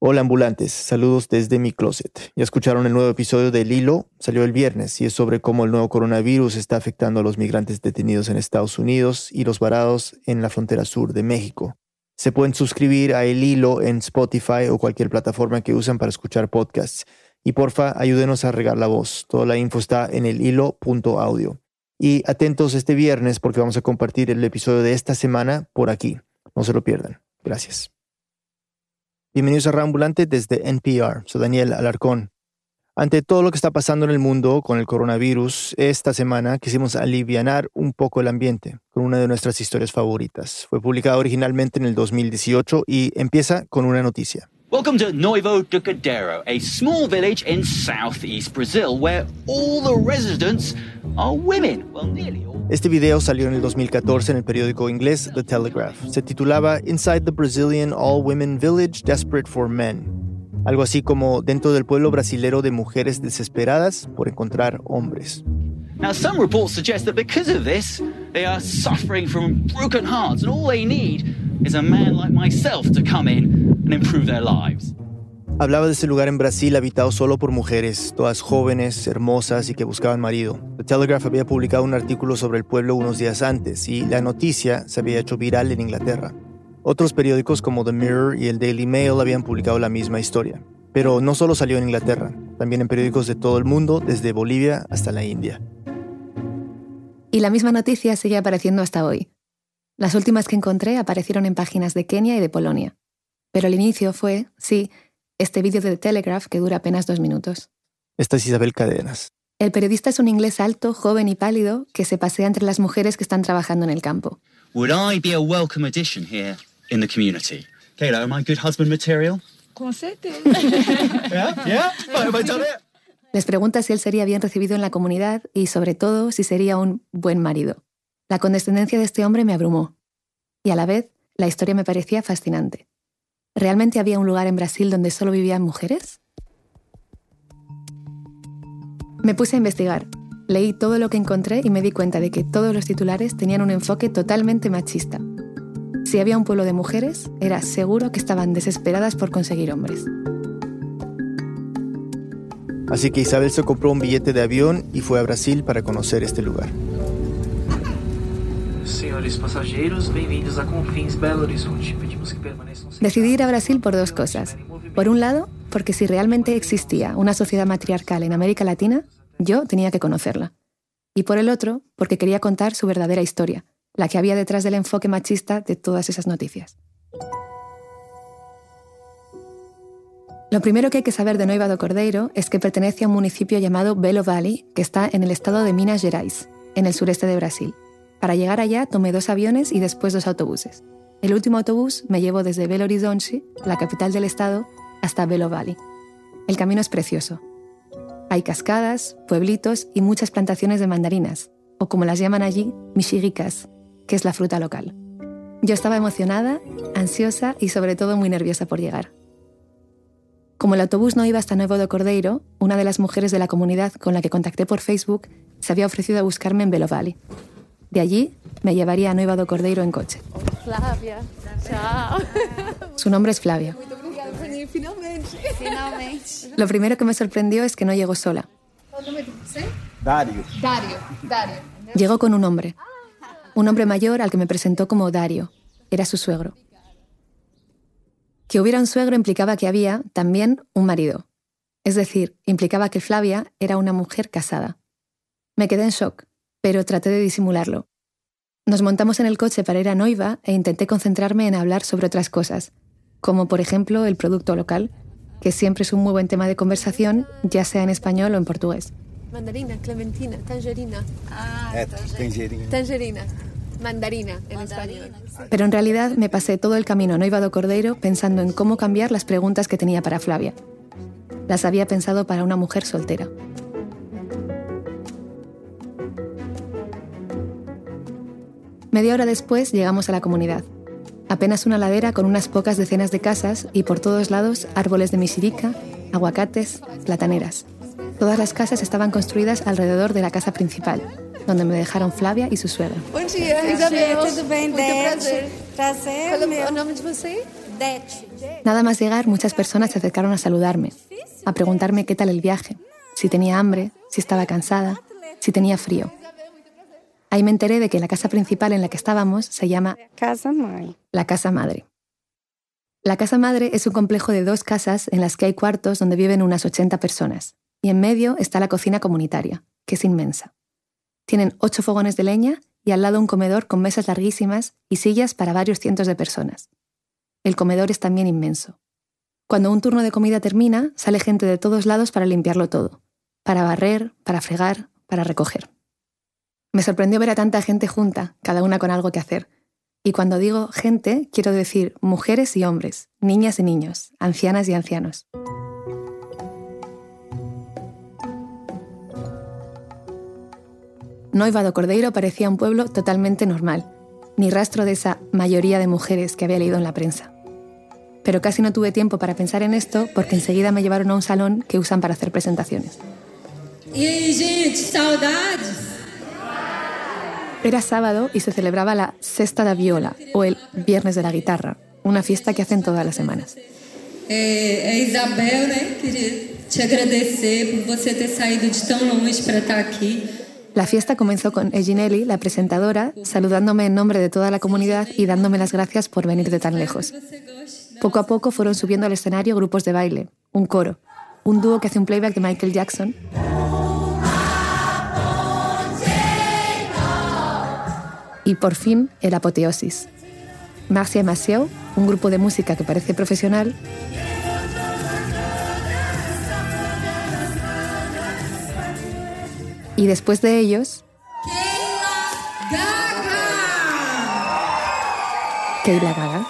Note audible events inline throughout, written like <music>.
Hola ambulantes, saludos desde mi closet. Ya escucharon el nuevo episodio de Hilo, salió el viernes y es sobre cómo el nuevo coronavirus está afectando a los migrantes detenidos en Estados Unidos y los varados en la frontera sur de México. Se pueden suscribir a El Hilo en Spotify o cualquier plataforma que usan para escuchar podcasts. Y porfa, ayúdenos a regar la voz. Toda la info está en el hilo.audio. Y atentos este viernes porque vamos a compartir el episodio de esta semana por aquí. No se lo pierdan. Gracias. Bienvenidos a Rambulante desde NPR. Soy Daniel Alarcón. Ante todo lo que está pasando en el mundo con el coronavirus, esta semana quisimos alivianar un poco el ambiente con una de nuestras historias favoritas. Fue publicada originalmente en el 2018 y empieza con una noticia. Welcome to Noivo do Cadeiro, a small village in southeast Brazil where all the residents are women. Well, nearly all. Este video salió en el 2014 en el periódico inglés The Telegraph. Se titulaba Inside the Brazilian All-Women Village Desperate for Men. Algo así como dentro del pueblo brasilero de mujeres desesperadas por encontrar hombres. Now, some reports suggest that because of this, they are suffering from broken hearts, and all they need is a man like myself to come in and improve their lives. Hablaba de ese lugar en Brasil habitado solo por mujeres, todas jóvenes, hermosas y que buscaban marido. The Telegraph había publicado un artículo sobre el pueblo unos días antes y la noticia se había hecho viral en Inglaterra. Otros periódicos como The Mirror y el Daily Mail habían publicado la misma historia. Pero no solo salió en Inglaterra, también en periódicos de todo el mundo, desde Bolivia hasta la India. Y la misma noticia sigue apareciendo hasta hoy. Las últimas que encontré aparecieron en páginas de Kenia y de Polonia. Pero el inicio fue, sí, este vídeo de The Telegraph que dura apenas dos minutos. Esta es Isabel Cadenas. El periodista es un inglés alto, joven y pálido que se pasea entre las mujeres que están trabajando en el campo. Would I be a welcome addition here in the community? Kayla, am I good husband material? <laughs> Yeah, yeah. Have I done it? Les pregunta si él sería bien recibido en la comunidad y, sobre todo, si sería un buen marido. La condescendencia de este hombre me abrumó. Y a la vez, la historia me parecía fascinante. ¿Realmente había un lugar en Brasil donde solo vivían mujeres? Me puse a investigar. Leí todo lo que encontré y me di cuenta de que todos los titulares tenían un enfoque totalmente machista. Si había un pueblo de mujeres, era seguro que estaban desesperadas por conseguir hombres. Así que Isabel se compró un billete de avión y fue a Brasil para conocer este lugar. Senhores passageiros, bem-vindos a Confins Belo Horizonte. Decidí ir a Brasil por dos cosas. Por un lado, porque si realmente existía una sociedad matriarcal en América Latina, yo tenía que conocerla. Y por el otro, porque quería contar su verdadera historia, la que había detrás del enfoque machista de todas esas noticias. Lo primero que hay que saber de Noiva do Cordeiro es que pertenece a un municipio llamado Belo Valley, que está en el estado de Minas Gerais, en el sureste de Brasil. Para llegar allá tomé dos aviones y después dos autobuses. El último autobús me llevó desde Belo Horizonte, la capital del estado, hasta Belo Valley. El camino es precioso. Hay cascadas, pueblitos y muchas plantaciones de mandarinas, o como las llaman allí, mexicas, que es la fruta local. Yo estaba emocionada, ansiosa y sobre todo muy nerviosa por llegar. Como el autobús no iba hasta Nuevo de Cordeiro, una de las mujeres de la comunidad con la que contacté por Facebook se había ofrecido a buscarme en Belo Valley. De allí me llevaría a Nueva do Cordeiro en coche. Flávia. Tchau. Su nombre es Flavia. Lo primero que me sorprendió es que no llegó sola. Dario. Dário. Dário. Llegó con un hombre. Un hombre mayor al que me presentó como Dario. Era su suegro. Que hubiera un suegro implicaba que había también un marido. Es decir, implicaba que Flavia era una mujer casada. Me quedé en shock, pero traté de disimularlo. Nos montamos en el coche para ir a Noiva e intenté concentrarme en hablar sobre otras cosas, como por ejemplo el producto local, que siempre es un muy buen tema de conversación, ya sea en español o en portugués. Mandarina, clementina, tangerina. Ah, tangerina. tangerina. Mandarina en español. Pero en realidad me pasé todo el camino a Noiva do Cordeiro pensando en cómo cambiar las preguntas que tenía para Flavia. Las había pensado para una mujer soltera. Media hora después llegamos a la comunidad. Apenas una ladera con unas pocas decenas de casas y por todos lados árboles de misirica, aguacates, plataneras. Todas las casas estaban construidas alrededor de la casa principal, donde me dejaron Flavia y su suegra. Bom dia, Isabel. Nada más llegar, muchas personas se acercaron a saludarme, a preguntarme qué tal el viaje, si tenía hambre, si estaba cansada, si tenía frío. Ahí me enteré de que la casa principal en la que estábamos se llama Casa la Casa Madre. La Casa Madre es un complejo de dos casas en las que hay cuartos donde viven unas 80 personas, y en medio está la cocina comunitaria, que es inmensa. Tienen ocho fogones de leña y al lado un comedor con mesas larguísimas y sillas para varios cientos de personas. El comedor es también inmenso. Cuando un turno de comida termina, sale gente de todos lados para limpiarlo todo, para barrer, para fregar, para recoger. Me sorprendió ver a tanta gente junta, cada una con algo que hacer. Y cuando digo gente, quiero decir mujeres y hombres, niñas y niños, ancianas y ancianos. Noiva do Cordeiro parecía un pueblo totalmente normal, ni rastro de esa mayoría de mujeres que había leído en la prensa. Pero casi no tuve tiempo para pensar en esto porque enseguida me llevaron a un salón que usan para hacer presentaciones. E aí, gente, saudades? Era sábado y se celebraba la Sesta da Viola o el Viernes de la Guitarra, una fiesta que hacen todas las semanas. É, é Isabel, né? Queria te agradecer por você ter saído de tão longe para estar aqui. La fiesta comenzó con Eginelli, la presentadora, saludándome en nombre de toda la comunidad y dándome las gracias por venir de tan lejos. Poco a poco fueron subiendo al escenario grupos de baile, un coro, un dúo que hace un playback de Michael Jackson. Y por fin el apoteosis. Marcia Maciel, un grupo de música que parece profesional, y después de ellos! Keila Gaga,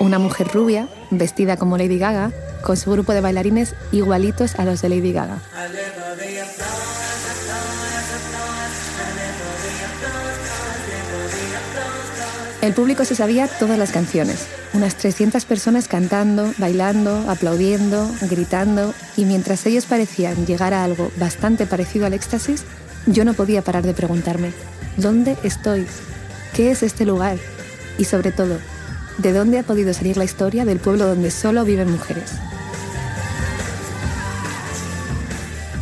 una mujer rubia, vestida como Lady Gaga, con su grupo de bailarines igualitos a los de Lady Gaga. El público se sabía todas las canciones, unas 300 personas cantando, bailando, aplaudiendo, gritando, y mientras ellos parecían llegar a algo bastante parecido al éxtasis, yo no podía parar de preguntarme, ¿dónde estoy? ¿Qué es este lugar? Y sobre todo, ¿de dónde ha podido salir la historia del pueblo donde solo viven mujeres?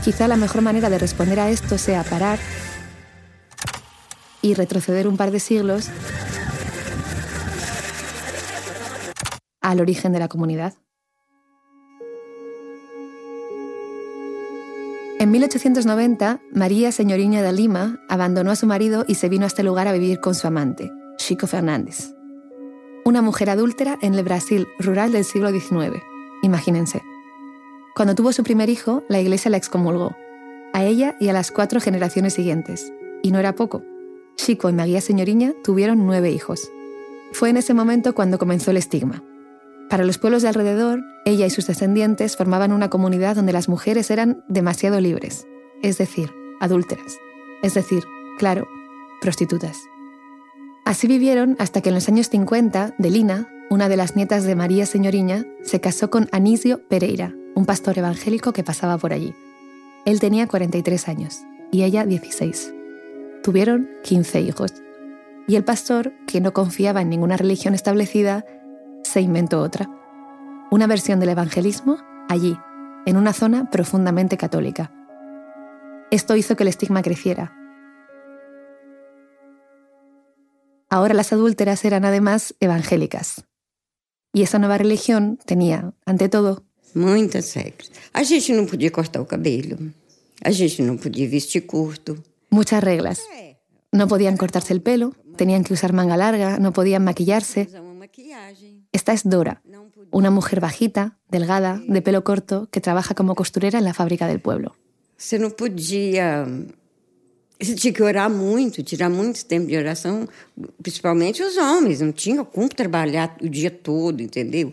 Quizá la mejor manera de responder a esto sea parar y retroceder un par de siglos al origen de la comunidad. En 1890, María Señoriña de Lima abandonó a su marido y se vino a este lugar a vivir con su amante, Chico Fernández. Una mujer adúltera en el Brasil rural del siglo XIX. Imagínense. Cuando tuvo su primer hijo, la iglesia la excomulgó, a ella y a las cuatro generaciones siguientes. Y no era poco. Chico y María Señoriña tuvieron nueve hijos. Fue en ese momento cuando comenzó el estigma. Para los pueblos de alrededor, ella y sus descendientes formaban una comunidad donde las mujeres eran demasiado libres, es decir, adúlteras, es decir, claro, prostitutas. Así vivieron hasta que en los años 50, Delina, una de las nietas de María Señoriña, se casó con Anisio Pereira, un pastor evangélico que pasaba por allí. Él tenía 43 años y ella 16. Tuvieron 15 hijos. Y el pastor, que no confiaba en ninguna religión establecida, se inventó otra. Una versión del evangelismo allí, en una zona profundamente católica. Esto hizo que el estigma creciera. Ahora las adúlteras eran además evangélicas. Y esa nueva religión tenía, ante todo, Muitas regras. A gente não podia cortar o cabelo. A gente não podia vestir curto. muchas reglas. No podían cortarse el pelo, tenían que usar manga larga, no podían maquillarse. Esta es Dora, una mujer bajita, delgada, de pelo corto, que trabaja como costurera en la fábrica del pueblo. Você não podia. Você tinha que orar muito, tirar muito tempo de oração, principalmente os homens. Não tinha como trabalhar o dia todo, entendeu?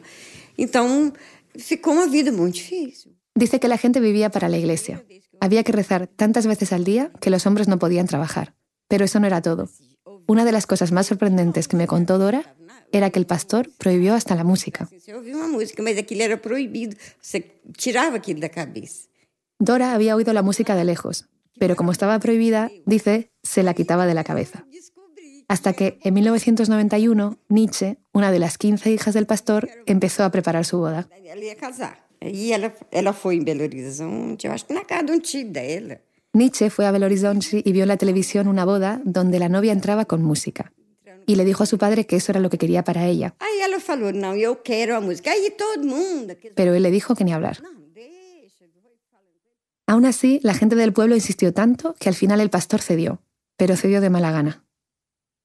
Então, ficou uma vida muito difícil. Dice que la gente vivía para la iglesia. Había que rezar tantas veces al día que los hombres no podían trabajar. Pero eso no era todo. Una de las cosas más sorprendentes que me contó Dora era que el pastor prohibió hasta la música. Dora había oído la música de lejos, pero como estaba prohibida, dice, se la quitaba de la cabeza. Hasta que, en 1991, Nietzsche, una de las 15 hijas del pastor, empezó a preparar su boda. Nietzsche fue a Belo Horizonte y vio en la televisión una boda donde la novia entraba con música. Y le dijo a su padre que eso era lo que quería para ella. Pero él le dijo que ni hablar. Aún así, la gente del pueblo insistió tanto que al final el pastor cedió, pero cedió de mala gana.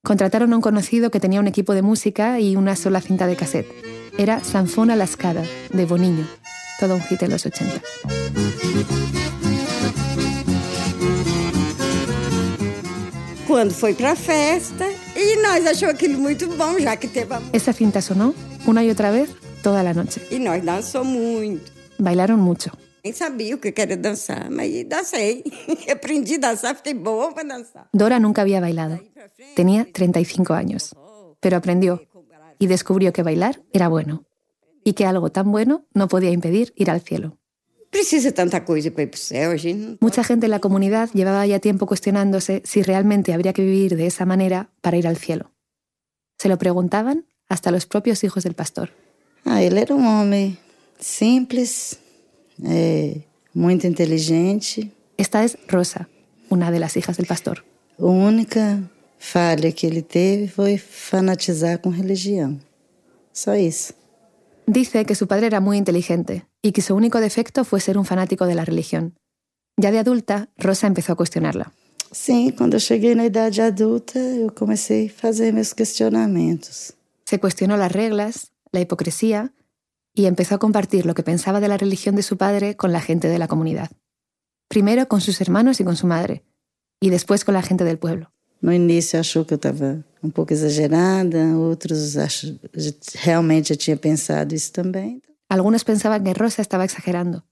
Contrataron a un conocido que tenía un equipo de música y una sola cinta de cassette. Era Sanfona Lascada, de Boniño, todo un hit en los 80. Quando foi pra festa, e nós achou aquilo muito bom, já que teve a... Esa cinta sonó una y otra vez toda la noche. E nós dançou muito. Bailaron mucho. Nem sabia o que era dançar, mas dancei. Aprendi a dançar, fiquei boa para dançar. Dora nunca había bailado. Tenía 35 años, pero aprendió y descubrió que bailar era bueno y que algo tan bueno no podía impedir ir al cielo. Precisa tanta coisa para ir pro céu, a gente. Mucha gente en la comunidad llevaba ya tiempo cuestionándose si realmente habría que vivir de esa manera para ir al cielo. Se lo preguntaban hasta los propios hijos del pastor. Ah, ele era um homem simples, é, muito inteligente. Esta es Rosa, una de las hijas del pastor. A única falha que ele teve foi fanatizar com religião. Só isso. Dice que su padre era muy inteligente y que su único defecto fue ser un fanático de la religión. Ya de adulta, Rosa empezó a cuestionarla. Sim, quando eu cheguei na idade adulta, eu comecei a fazer meus questionamentos. Se cuestionó las reglas, la hipocresía y empezó a compartir lo que pensaba de la religión de su padre con la gente de la comunidad. Primero con sus hermanos y con su madre, y después con la gente del pueblo. No início achou que eu estava um pouco exagerada, outros ach... realmente já tinha pensado isso também. Algunos pensaban que Rosa estaba exagerando,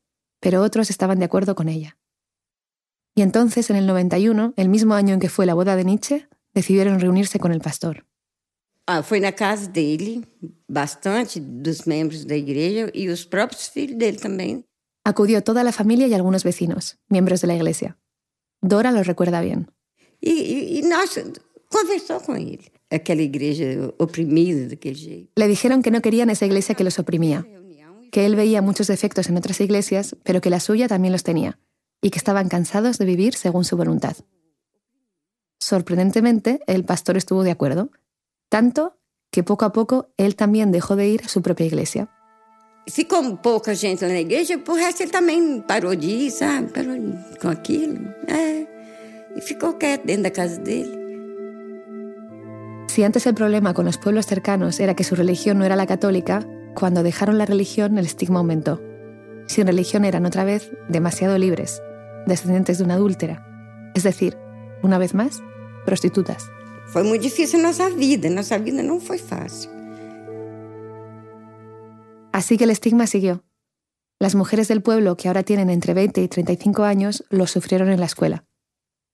pero otros estaban de acuerdo con ella. Y entonces, en el 91, el mismo año en que fue la boda de Nietzsche, decidieron reunirse con el pastor. Ah, foi na casa dele, bastante dos membros da igreja e os próprios filhos dele também. Acudió toda la familia y algunos vecinos, miembros de la iglesia. Dora lo recuerda bien. E, e, e nós conversou com ele. Aquela igreja oprimida daquele jeito. Le dijeron que no querían esa iglesia que los oprimía, que él veía muchos defectos en otras iglesias, pero que la suya también los tenía, y que estaban cansados de vivir según su voluntad. Sorprendentemente, el pastor estuvo de acuerdo, tanto que poco a poco él también dejó de ir a su propia iglesia. Ficou pouca gente lá na igreja, por resto ele também parou de ir, sabe? Parou de- com aquilo. É. E ficou quieto dentro da casa dele. Si antes el problema con los pueblos cercanos era que su religión no era la católica, cuando dejaron la religión el estigma aumentó. Sin religión eran otra vez demasiado libres, descendientes de una adúltera, es decir, una vez más, prostitutas. Foi muito difícil a nossa vida. Nossa vida não foi fácil. Así que el estigma siguió. Las mujeres del pueblo, que ahora tienen entre 20 y 35 años, lo sufrieron en la escuela.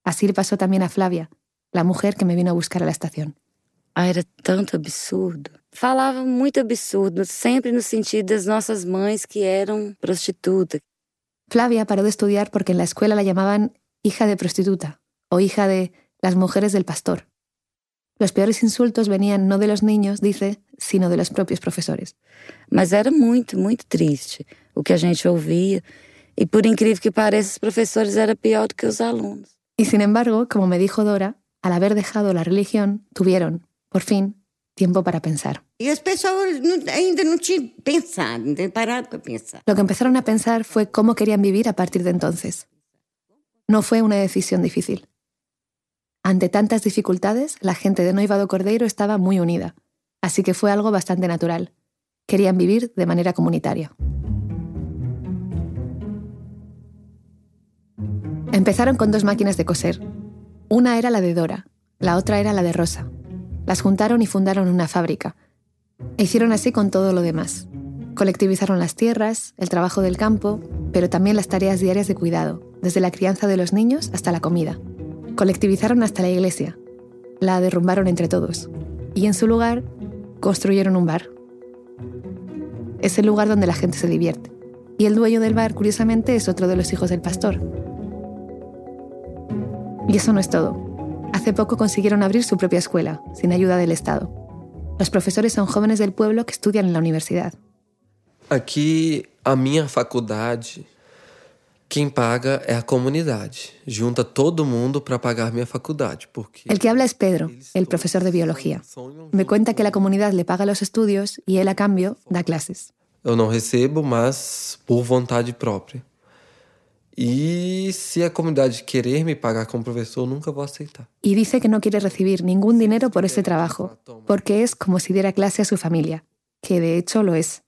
Así le pasó también a Flavia, la mujer que me vino a buscar a la estación. Ah, era tanto absurdo. Falava muito absurdo, sempre no sentido das nossas mães que eram prostitutas. Flavia paró de estudiar porque en la escuela la llamaban hija de prostituta o hija de las mujeres del pastor. Los peores insultos venían no de los niños, dice, sino de los propios profesores. Mas era muito, muito triste o que a gente ouvia. E por incrível que pareça, os professores era pior do que os alunos. Y sin embargo, como me dijo Dora, al haber dejado la religión, tuvieron, por fin, tiempo para pensar. As pessoas não- ainda não tinham pensado, não tinham parado para pensar. Lo que empezaron a pensar fue cómo querían vivir a partir de entonces. No fue una decisión difícil. Ante tantas dificultades, la gente de Noivado Cordeiro estaba muy unida, así que fue algo bastante natural. Querían vivir de manera comunitaria. Empezaron con dos máquinas de coser. Una era la de Dora, la otra era la de Rosa. Las juntaron y fundaron una fábrica. E hicieron así con todo lo demás. Colectivizaron las tierras, el trabajo del campo, pero también las tareas diarias de cuidado, desde la crianza de los niños hasta la comida. Colectivizaron hasta la iglesia. La derrumbaron entre todos. Y en su lugar, construyeron un bar. Es el lugar donde la gente se divierte. Y el dueño del bar, curiosamente, es otro de los hijos del pastor. Y eso no es todo. Hace poco consiguieron abrir su propia escuela, sin ayuda del Estado. Los profesores son jóvenes del pueblo que estudian en la universidad. Aqui, a minha faculdade, quem paga é a comunidade. Junta todo mundo para pagar minha faculdade, porque El que habla es Pedro, el profesor de biología. Me cuenta que la comunidad le paga los estudios y él a cambio da clases. eu não recebo, mas por vontade própria. E se a comunidade querer me pagar como professor, eu nunca vou aceitar. Y dice que no quiere recibir ningún dinero por este trabajo, porque es como si diera clase a su familia, que de hecho lo es.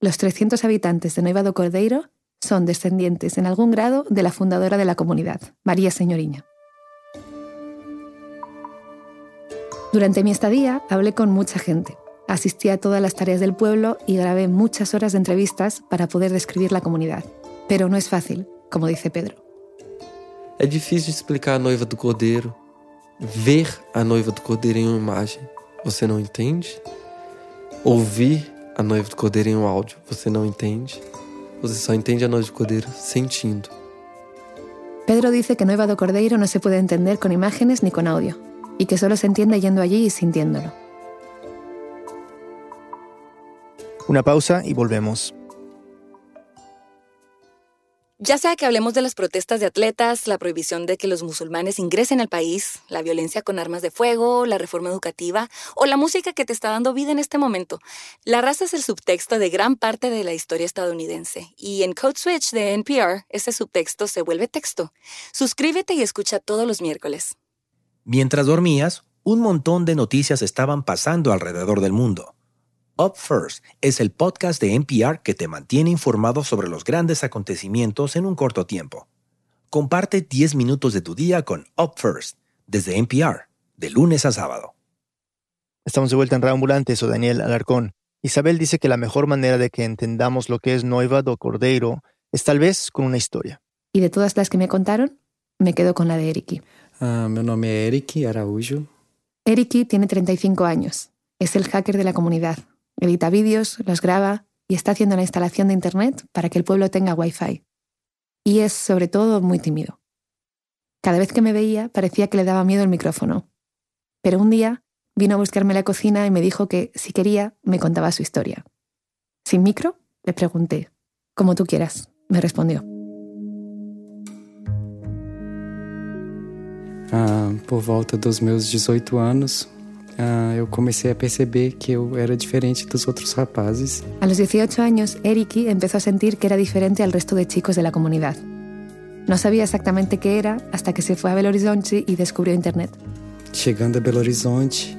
Los 300 habitantes de Noiva do Cordeiro son descendientes en algún grado de la fundadora de la comunidad, María Señoriña. Durante mi estadía hablé con mucha gente. Asistí a todas las tareas del pueblo y grabé muchas horas de entrevistas para poder describir la comunidad. Pero no es fácil, como dice Pedro. É difícil explicar a noiva do cordeiro, ver a noiva do cordeiro em uma imagem. Você não entende? Ouvir a noiva do cordeiro em um áudio. Você não entende? Você só entende a noiva do cordeiro sentindo. Pedro dice que Nueva do Cordeiro no se puede entender con imágenes ni con audio, y que solo se entiende yendo allí y sintiéndolo. Una pausa y volvemos. Ya sea que hablemos de las protestas de atletas, la prohibición de que los musulmanes ingresen al país, la violencia con armas de fuego, la reforma educativa o la música que te está dando vida en este momento, la raza es el subtexto de gran parte de la historia estadounidense y en Code Switch de NPR ese subtexto se vuelve texto. Suscríbete y escucha todos los miércoles. Mientras dormías, un montón de noticias estaban pasando alrededor del mundo. Up First es el podcast de NPR que te mantiene informado sobre los grandes acontecimientos en un corto tiempo. Comparte 10 minutos de tu día con Up First desde NPR, de lunes a sábado. Estamos de vuelta en Reambulante, soy Daniel Alarcón. Isabel dice que la mejor manera de que entendamos lo que es Noiva do Cordeiro es tal vez con una historia. Y de todas las que me contaron, me quedo con la de Eriki. Ah, meu nome é Eric Araújo. Eriki tiene 35 años. Es el hacker de la comunidad. Edita vídeos, los graba y está haciendo la instalación de Internet para que el pueblo tenga Wi-Fi. Y es, sobre todo, muy tímido. Cada vez que me veía parecía que le daba miedo el micrófono. Pero un día vino a buscarme a la cocina y me dijo que, si quería, me contaba su historia. ¿Sin micro? Le pregunté. Como tú quieras, me respondió. Ah, por volta dos meus 18 anos, ah, eu comecei a perceber que eu era diferente dos outros rapazes. A los 18 años, Eriki empezó a sentir que era diferente al resto de chicos de la comunidad. No sabía exactamente qué era hasta que se fue a Belo Horizonte y descubrió Internet. Chegando a Belo Horizonte,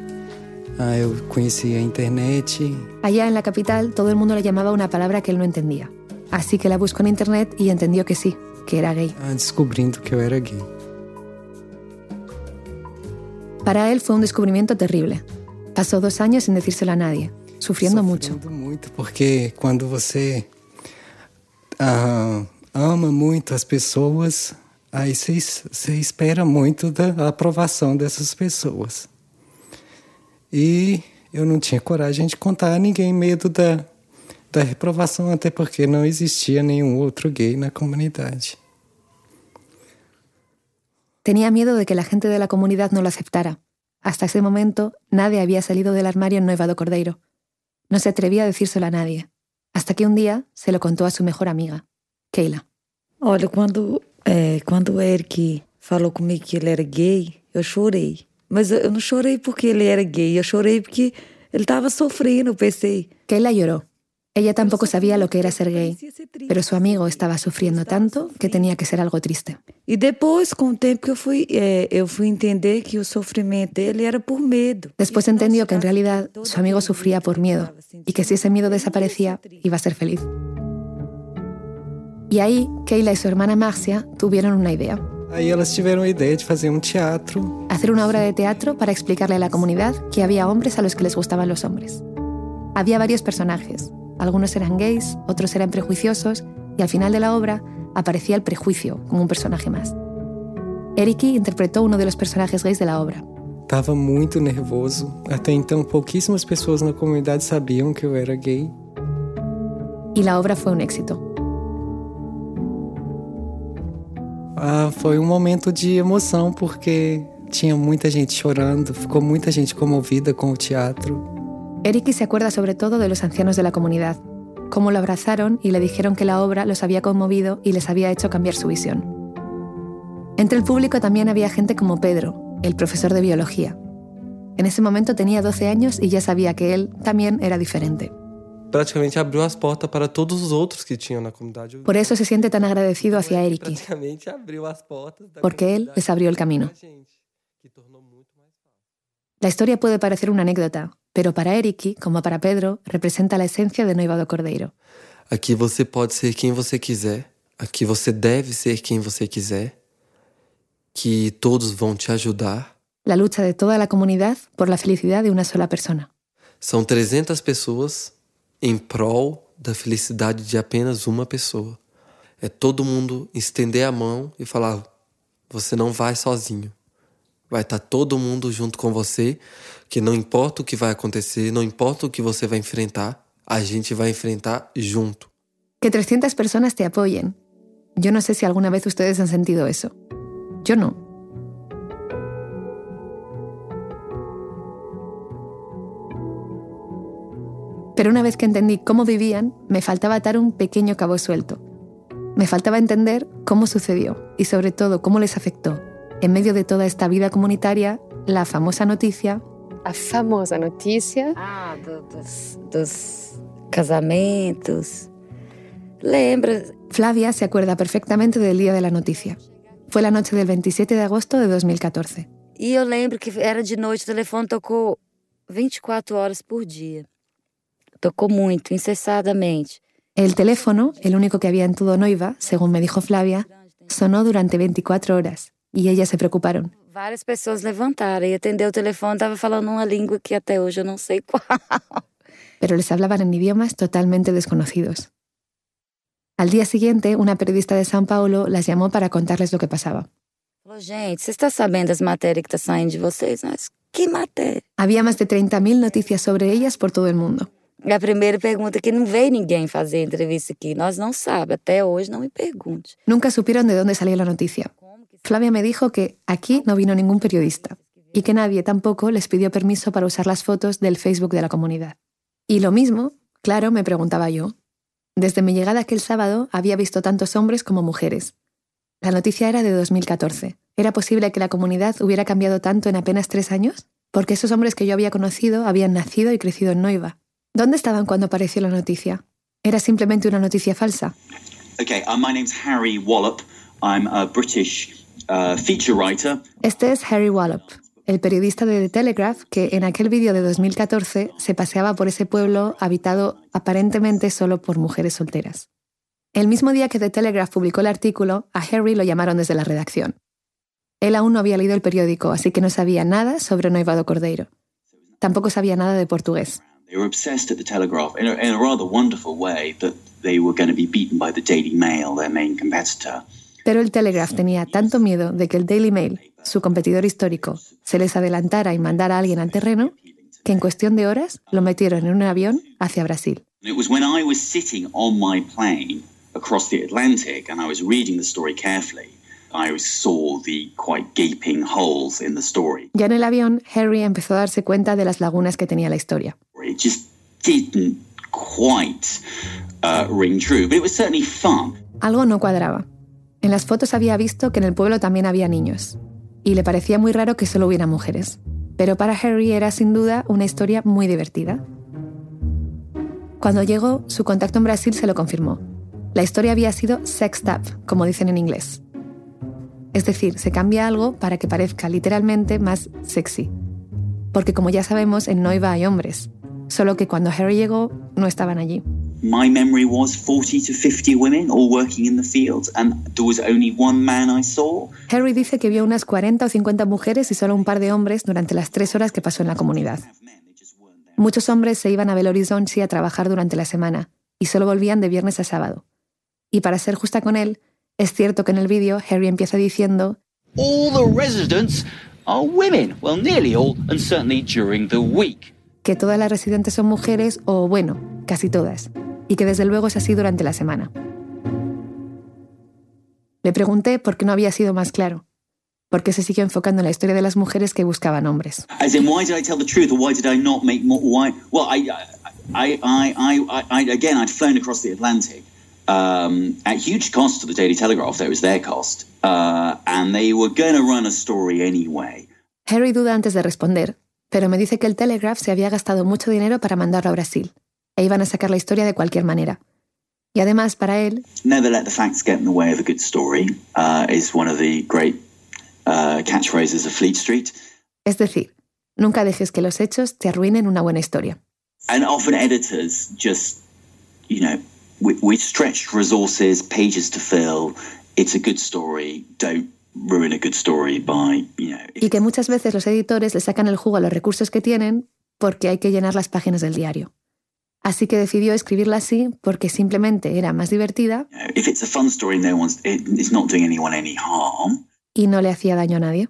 ah, eu conheci a internet. Allá en la capital, todo el mundo le llamaba una palabra que él no entendía. Así que la buscó en Internet y entendió que sí, que era gay. ah, descobrindo que eu era gay. Para él fue un descubrimiento terrible. Pasó dos años sin decírselo a nadie, sufriendo mucho. Sofrendo muito, porque quando você ah, ama muito as pessoas, aí você, es- você espera muito da aprovação dessas pessoas. E eu não tinha coragem de contar a ninguém, medo da, da reprovação, até porque não existia nenhum outro gay na comunidade. Tenía miedo de que la gente de la comunidad no lo aceptara. Hasta ese momento, nadie había salido del armario en Nueva do Cordeiro. No se atrevía a decírselo a nadie. Hasta que un día se lo contó a su mejor amiga, Keila. Olha, quando, é, quando o Eric falou comigo que ele era gay, eu chorei. Mas eu não chorei porque ele era gay, eu chorei porque ele estava sofrendo, eu pensei. Keila lloró. Ella tampoco sabía lo que era ser gay, pero su amigo estaba sufriendo tanto que tenía que ser algo triste. E depois, com o tempo que fui, eu fui entender que o sofrimento dele era por medo. Después entendió que en realidad su amigo sufría por miedo y que si ese miedo desaparecía, iba a ser feliz. Y ahí, Keila y su hermana Marcia tuvieron una idea. Aí elas tiveram a ideia de fazer um teatro Hacer una obra de teatro para explicarle a la comunidad que había hombres a los que les gustaban los hombres. Había varios personajes. Algunos eran gays, otros eran prejuiciosos y al final de la obra aparecía el prejuicio como un personaje más. Eriki interpretó uno de los personajes gays de la obra. Tava muito nervoso. Até então, pouquíssimas pessoas na comunidade sabiam que eu era gay. y la obra fue un éxito. Ah, foi um momento de emoção, porque tinha muita gente chorando, ficou muita gente comovida com o teatro. Eriki se acuerda sobre todo de los ancianos de la comunidad, cómo lo abrazaron y le dijeron que la obra los había conmovido y les había hecho cambiar su visión. Entre el público también había gente como Pedro, el profesor de biología. En ese momento tenía 12 años y ya sabía que él también era diferente. Praticamente abriu as portas para todos os outros que tinham na comunidade. Por eso se siente tan agradecido hacia Eriki, porque él les abrió el camino. La historia puede parecer una anécdota, pero para Eriki, como para Pedro, representa la esencia de Noivado Cordeiro. Aqui você pode ser quem você quiser. Aqui você deve ser quem você quiser. Que todos vão te ajudar. La lucha de toda la comunidad por la felicidad de una sola persona. São 300 pessoas em prol da felicidade de apenas uma pessoa. É todo mundo estender a mão e falar: você não vai sozinho. Vai estar todo mundo junto com você, que não importa o que vai acontecer, não importa o que você vai enfrentar, a gente vai enfrentar junto. Que 300 personas te apoyen. Yo no sé si alguna vez ustedes han sentido eso. Yo no. Pero una vez que entendí cómo vivían, me faltaba atar un pequeño cabo suelto. Me faltaba entender cómo sucedió y sobre todo cómo les afectó, en medio de toda esta vida comunitaria, la famosa noticia A famosa notícia. Ah, do- dos, dos casamentos. Lembra? Flavia se acuerda perfectamente del día de la noticia. Fue la noche del 27 de agosto de 2014. E eu lembro que era de noite, o telefone tocou 24 horas por dia. Tocou muito, incessadamente. El teléfono, el único que había en todo Noiva, según me dijo Flavia, sonó durante 24 horas y ellas se preocuparon. Várias pessoas levantaram e atendeu o telefone, estava falando uma língua que até hoje eu não sei <laughs> qual. pero les hablaban en idiomas totalmente desconocidos. Al día siguiente, una periodista de São Paulo las llamó para contarles lo que pasaba. Falou, gente, você está sabendo das matérias que estão saindo de vocês? Mas que matéria? Había más de 30.000 noticias sobre ellas por todo el mundo. A primeira pergunta que não veio ninguém fazer entrevista aqui. Nós não sabemos, até hoje não me pergunte. Nunca supieron de dónde salió la noticia. Flavia me dijo que aquí no vino ningún periodista y que nadie tampoco les pidió permiso para usar las fotos del Facebook de la comunidad. Y lo mismo, claro, me preguntaba yo. Desde mi llegada aquel sábado había visto tantos hombres como mujeres. La noticia era de 2014. ¿Era posible que la comunidad hubiera cambiado tanto en apenas tres años? Porque esos hombres que yo había conocido habían nacido y crecido en Noiva. ¿Dónde estaban cuando apareció la noticia? ¿Era simplemente una noticia falsa? Uh, Harry Wallop. Este es Harry Wallop, el periodista de The Telegraph que en aquel vídeo de 2014 se paseaba por ese pueblo habitado aparentemente solo por mujeres solteras. El mismo día que The Telegraph publicó el artículo, a Harry lo llamaron desde la redacción. Él aún no había leído el periódico, así que no sabía nada sobre Noivado Cordeiro. Tampoco sabía nada de portugués. Pero el Telegraph tenía tanto miedo de que el Daily Mail, su competidor histórico, se les adelantara y mandara a alguien al terreno, que en cuestión de horas lo metieron en un avión hacia Brasil. And it was when I was sitting on my plane across the Atlantic and I was reading the story carefully, I saw the quite gaping holes in the story. Ya en el avión, Harry empezó a darse cuenta de las lagunas que tenía la historia. It just didn't quite uh, ring true, but it was certainly fun. Algo no cuadraba. En las fotos había visto que en el pueblo también había niños, y le parecía muy raro que solo hubiera mujeres. Pero para Harry era sin duda una historia muy divertida. Cuando llegó, su contacto en Brasil se lo confirmó. La historia había sido sexed up, como dicen en inglés. Es decir, se cambia algo para que parezca literalmente más sexy. Porque como ya sabemos, en Noiva hay hombres. Solo que cuando Harry llegó, no estaban allí. My memory was 40 to 50 women all working in the fields, and there was only one man I saw. Harry dice que vio unas 40 o 50 mujeres y solo un par de hombres durante las tres horas que pasó en la comunidad. Muchos hombres se iban a Belo Horizonte a trabajar durante la semana y solo volvían de viernes a sábado. Y para ser justa con él, es cierto que en el vídeo Harry empieza diciendo All the residents are women. Well, nearly all, and certainly during the week. que todas las residentes son mujeres o, bueno, casi todas, y que desde luego es así durante la semana. Le pregunté por qué no había sido más claro. porque se siguió enfocando en la historia de las mujeres que buscaban hombres. Again, I'd flown across the Atlantic um, at huge cost to the Daily Telegraph. That was their cost, uh, and they were going to run a story anyway. Harry duda antes de responder, pero me dice que el Telegraph se había gastado mucho dinero para mandarlo a Brasil, e iban a sacar la historia de cualquier manera. Y además, para él, Never let the facts get in the way of a good story uh, is one of the great uh, catchphrases of Fleet Street. es decir, nunca dejes que los hechos te arruinen una buena historia. And often editors just, you know, with, with stretched resources, pages to fill, it's a good story. Don't ruin a good story by, you know. Y que muchas veces los editores le sacan el jugo a los recursos que tienen porque hay que llenar las páginas del diario. Así que decidió escribirla así porque simplemente era más divertida y no le hacía daño a nadie.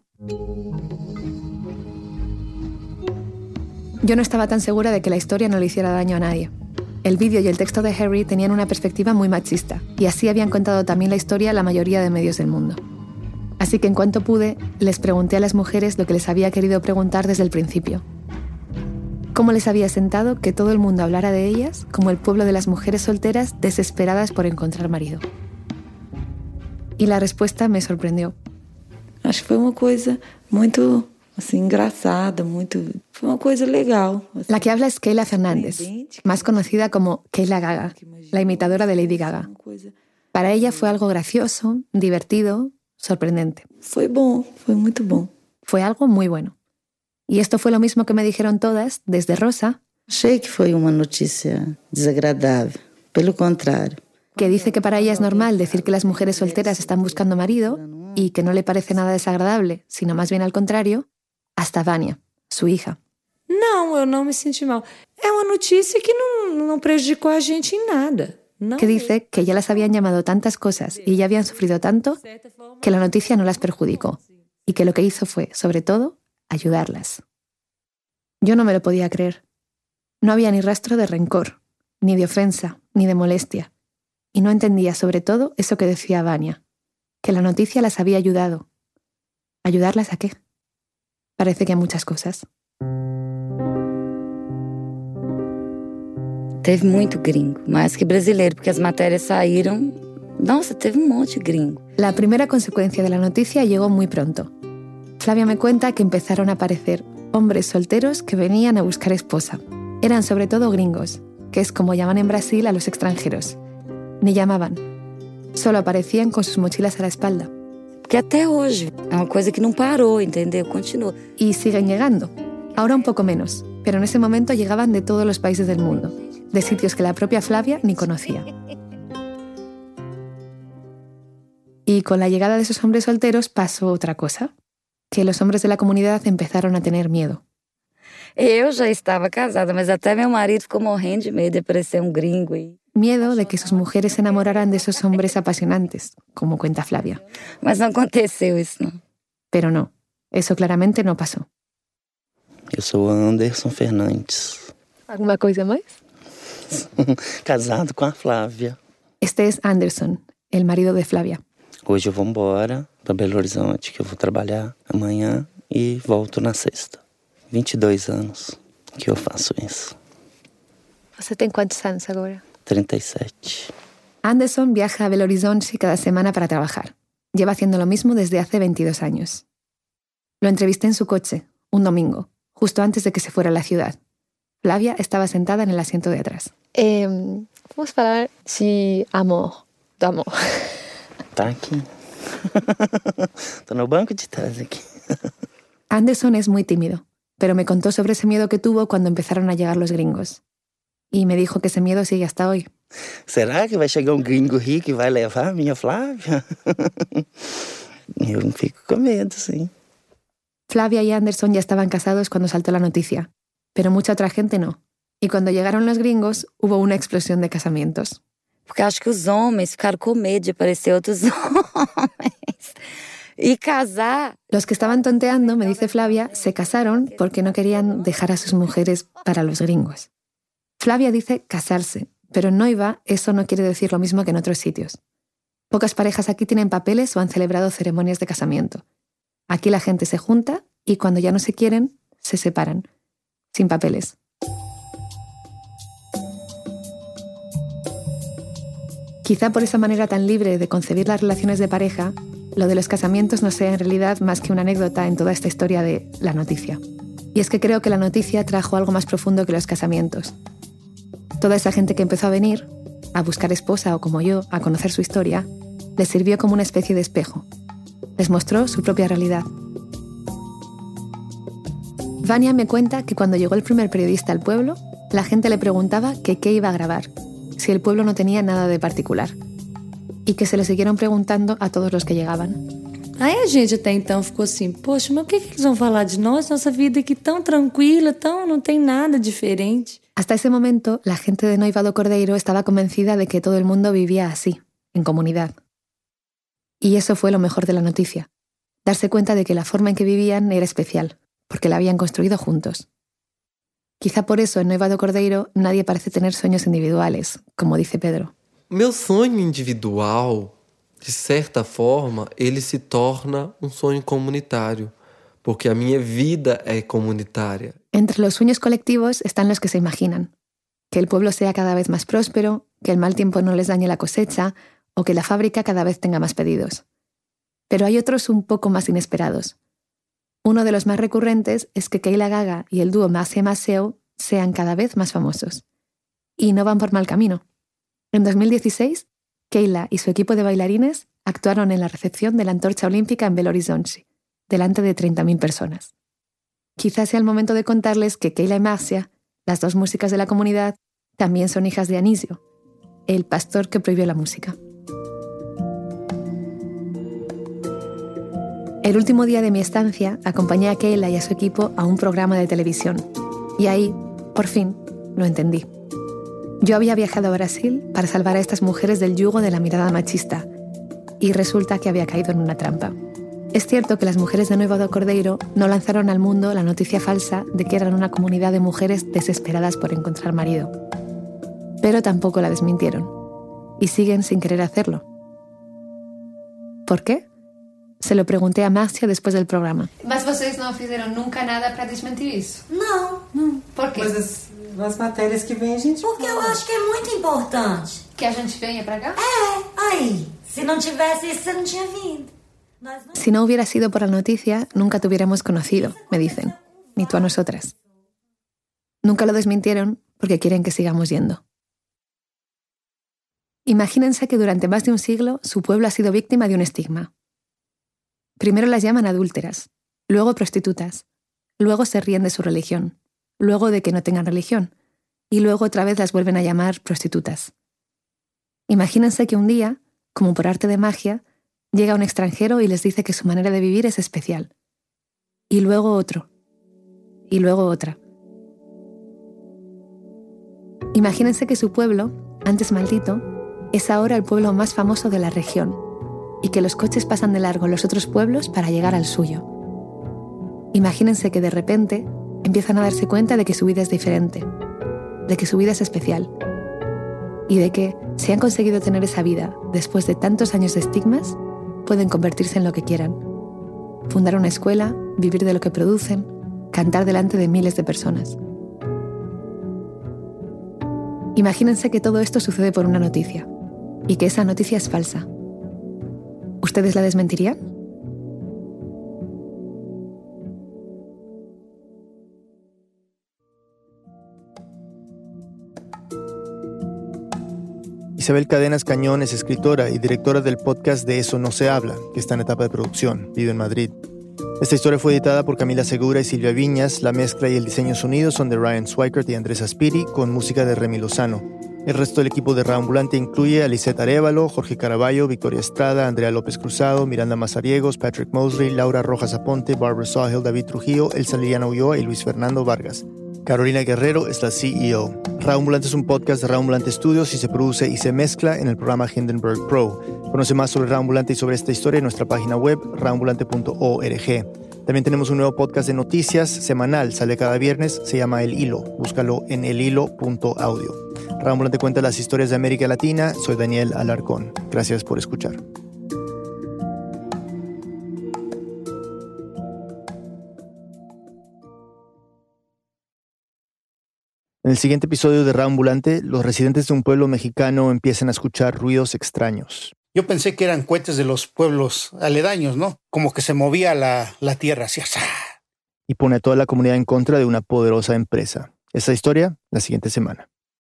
Yo no estaba tan segura de que la historia no le hiciera daño a nadie. El vídeo y el texto de Harry tenían una perspectiva muy machista, y así habían contado también la historia la mayoría de medios del mundo. Así que en cuanto pude, les pregunté a las mujeres lo que les había querido preguntar desde el principio. ¿Cómo les había sentado que todo el mundo hablara de ellas como el pueblo de las mujeres solteras desesperadas por encontrar marido? Y la respuesta me sorprendió. Acho que foi uma coisa muito assim engraçada, muito, foi uma coisa legal. La que habla es Keila Fernández, más conocida como Keila Gaga, la imitadora de Lady Gaga. Para ella fue algo gracioso, divertido, sorprendente. Foi bom, foi muito bom. Fue algo muy bueno. Y esto fue lo mismo que me dijeron todas, desde Rosa, Achei que foi uma notícia desagradável. Pelo contrário. que dice que para ella es normal decir que las mujeres solteras están buscando marido y que no le parece nada desagradable, sino más bien al contrario, hasta Vania, su hija. Não, eu não me senti mal. É uma notícia que não, não prejudicou a gente em nada. Que dice que ya las habían llamado tantas cosas y ya habían sufrido tanto que la noticia no las perjudicó y que lo que hizo fue, sobre todo, ayudarlas. Yo no me lo podía creer. No había ni rastro de rencor, ni de ofensa, ni de molestia. Y no entendía sobre todo eso que decía Vania, que la noticia las había ayudado. ¿Ayudarlas a qué? Parece que a muchas cosas. Teve muito gringo, mais que brasileiro, porque as matérias saíram. Nossa, teve um monte de gringo. La primera consecuencia de la noticia llegó muy pronto. Flavia me cuenta que empezaron a aparecer hombres solteros que venían a buscar esposa. Eran sobre todo gringos, que es como llaman en Brasil a los extranjeros. Ni llamaban. Solo aparecían con sus mochilas a la espalda. Porque até hoje é uma coisa que não parou, entendeu? Continua. Y siguen llegando. Ahora un poco menos, pero en ese momento llegaban de todos los países del mundo, de sitios que la propia Flavia ni conocía. Y con la llegada de esos hombres solteros pasó otra cosa, que los hombres de la comunidad empezaron a tener miedo. Eu já estava casada, mas até meu marido ficou morrendo de medo de aparecer um gringo aí. Miedo de que sus mujeres se enamoraran de esos hombres apasionantes, como cuenta Flavia. Mas não aconteceu isso, não. Pero no, eso claramente no pasó. Eu sou Anderson Fernandes, ¿Alguna cosa más? <laughs> casado com a Flávia. Este es Anderson, el marido de Flavia. Hoje eu vou embora para Belo Horizonte, que eu vou trabalhar amanhã e volto na sexta. 22 anos que eu faço isso. ¿Você tem cuántos años ahora? 37. Anderson viaja a Belo Horizonte cada semana para trabajar. Lleva haciendo lo mismo desde hace 22 años. Lo entrevisté en su coche, un domingo, justo antes de que se fuera a la ciudad. Flavia estaba sentada en el asiento de atrás. Eh, vamos falar de amor, do amor. <laughs> Tá aqui. <laughs> Tô no banco de trás aqui. Anderson es muy tímido, pero me contó sobre ese miedo que tuvo cuando empezaron a llegar los gringos. Y me dijo que ese miedo sigue hasta hoy. Será que vai chegar um gringo rico e vai levar a minha Flávia? Eu fico com medo, sim. Flavia y Anderson ya estaban casados cuando saltó la noticia, pero mucha otra gente no. Y cuando llegaron los gringos, hubo una explosión de casamientos. Porque acho que os homens ficaram com medo de aparecer outros <laughs> homens. E casar. Los que estaban tonteando, me dice Flavia, se casaron porque no querían dejar a sus mujeres para los gringos. Flavia dice casarse, pero en Noiva eso no quiere decir lo mismo que en otros sitios. Pocas parejas aquí tienen papeles o han celebrado ceremonias de casamiento. Aquí la gente se junta y cuando ya no se quieren, se separan, sin papeles. Quizá por esa manera tan libre de concebir las relaciones de pareja, lo de los casamientos no sea en realidad más que una anécdota en toda esta historia de la noticia. Y es que creo que la noticia trajo algo más profundo que los casamientos. Toda esa gente que empezó a venir, a buscar esposa o como yo, a conocer su historia, les sirvió como una especie de espejo. Les mostró su propia realidad. Vania me cuenta que cuando llegó el primer periodista al pueblo, la gente le preguntaba que qué iba a grabar, si el pueblo no tenía nada de particular, y que se le siguieron preguntando a todos los que llegaban. Aí a gente até então ficou assim, poxa, mas o que, que eles vão falar de nós? Nossa vida aqui tão tranquila, tão não tem nada diferente. Hasta ese momento, la gente de Noivado Cordeiro estaba convencida de que todo el mundo vivía así, en comunidad. Y eso fue lo mejor de la noticia, darse cuenta de que la forma en que vivían era especial, porque la habían construido juntos. Quizá por eso en Noivado Cordeiro nadie parece tener sueños individuales, como dice Pedro. Meu sonho individual, de certa forma, ele se torna um sonho comunitário, porque a minha vida é comunitária. Entre los sueños colectivos están los que se imaginan. Que el pueblo sea cada vez más próspero, que el mal tiempo no les dañe la cosecha o que la fábrica cada vez tenga más pedidos. Pero hay otros un poco más inesperados. Uno de los más recurrentes es que Keila Gaga y el dúo Masia Maseo sean cada vez más famosos. Y no van por mal camino. En 2016, Keila y su equipo de bailarines actuaron en la recepción de la antorcha olímpica en Belo Horizonte, delante de 30.000 personas. Quizás sea el momento de contarles que Keila y Marcia, las dos músicas de la comunidad, también son hijas de Anisio, el pastor que prohibió la música. El último día de mi estancia, acompañé a Keila y a su equipo a un programa de televisión. Y ahí, por fin, lo entendí. Yo había viajado a Brasil para salvar a estas mujeres del yugo de la mirada machista. Y resulta que había caído en una trampa. Es cierto que las mujeres de Nuevo do Cordeiro no lanzaron al mundo la noticia falsa de que eran una comunidad de mujeres desesperadas por encontrar marido. Pero tampoco la desmintieron. Y siguen sin querer hacerlo. ¿Por qué? Se lo pregunté a Márcia después del programa. Mas vocês não fizeram nunca nada para desmentir isso? Não. Por quê? Mas as, as matérias que vem a gente. Porque eu acho que é muito importante. Que a gente venha para cá? É, aí. Se não tivesse isso, você não tinha vindo. Si no hubiera sido por la noticia, nunca te hubiéramos conocido, me dicen. Ni tú a nosotras. Nunca lo desmintieron porque quieren que sigamos yendo. Imagínense que durante más de un siglo su pueblo ha sido víctima de un estigma. Primero las llaman adúlteras, luego prostitutas, luego se ríen de su religión, luego de que no tengan religión, y luego otra vez las vuelven a llamar prostitutas. Imagínense que un día, como por arte de magia, llega un extranjero y les dice que su manera de vivir es especial. Y luego otro. Y luego otra. Imagínense que su pueblo, antes maldito, es ahora el pueblo más famoso de la región y que los coches pasan de largo los otros pueblos para llegar al suyo. Imagínense que de repente empiezan a darse cuenta de que su vida es diferente, de que su vida es especial y de que, si han conseguido tener esa vida después de tantos años de estigmas, pueden convertirse en lo que quieran. Fundar una escuela, vivir de lo que producen, cantar delante de miles de personas. Imagínense que todo esto sucede por una noticia y que esa noticia es falsa. ¿Ustedes la desmentirían? Isabel Cadenas Cañón es escritora y directora del podcast de Eso no se habla, que está en etapa de producción, vive en Madrid. Esta historia fue editada por Camila Segura y Silvia Viñas, la mezcla y el diseño sonido son de Ryan Swikert y Andrés Aspiri, con música de Remy Lozano. El resto del equipo de Raambulante incluye a Lisette Arevalo, Jorge Caraballo, Victoria Estrada, Andrea López Cruzado, Miranda Mazariegos, Patrick Mosley, Laura Rojas Aponte, Barbara Sawhill, David Trujillo, Elsa Liliana Ulloa y Luis Fernando Vargas. Carolina Guerrero es la CEO. Raambulante es un podcast de Raambulante Studios y se produce y se mezcla en el programa Hindenburg Pro. Conoce más sobre Raambulante y sobre esta historia en nuestra página web raambulante.org. También tenemos un nuevo podcast de noticias semanal, sale cada viernes, se llama El Hilo. Búscalo en elhilo.audio. Ramón te cuenta las historias de América Latina. Soy Daniel Alarcón. Gracias por escuchar. En el siguiente episodio de Rambulante, los residentes de un pueblo mexicano empiezan a escuchar ruidos extraños. Yo pensé que eran cohetes de los pueblos aledaños, ¿no? Como que se movía la, la tierra. ¡zas! y pone a toda la comunidad en contra de una poderosa empresa. Esta historia la siguiente semana.